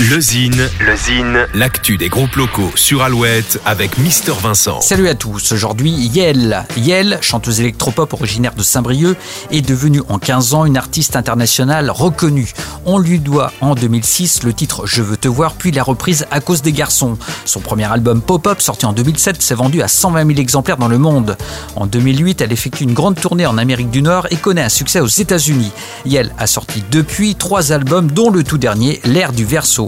Le Zine, l'actu des groupes locaux sur Alouette avec Mister Vincent. Salut à tous, aujourd'hui Yel. Yel, chanteuse électropop originaire de Saint-Brieuc, est devenue en 15 ans une artiste internationale reconnue. On lui doit en 2006 le titre Je veux te voir, puis la reprise À cause des garçons. Son premier album Pop-Up, sorti en 2007, s'est vendu à 120 000 exemplaires dans le monde. En 2008, elle effectue une grande tournée en Amérique du Nord et connaît un succès aux États-Unis. Yel a sorti depuis trois albums, dont le tout dernier, L'ère du verso.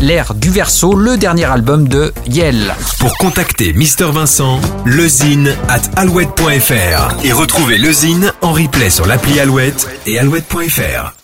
L'ère du verso, le dernier album de Yel. Pour contacter Mister Vincent, lezine at alouette.fr et retrouver le Zine en replay sur l'appli Alouette et alouette.fr.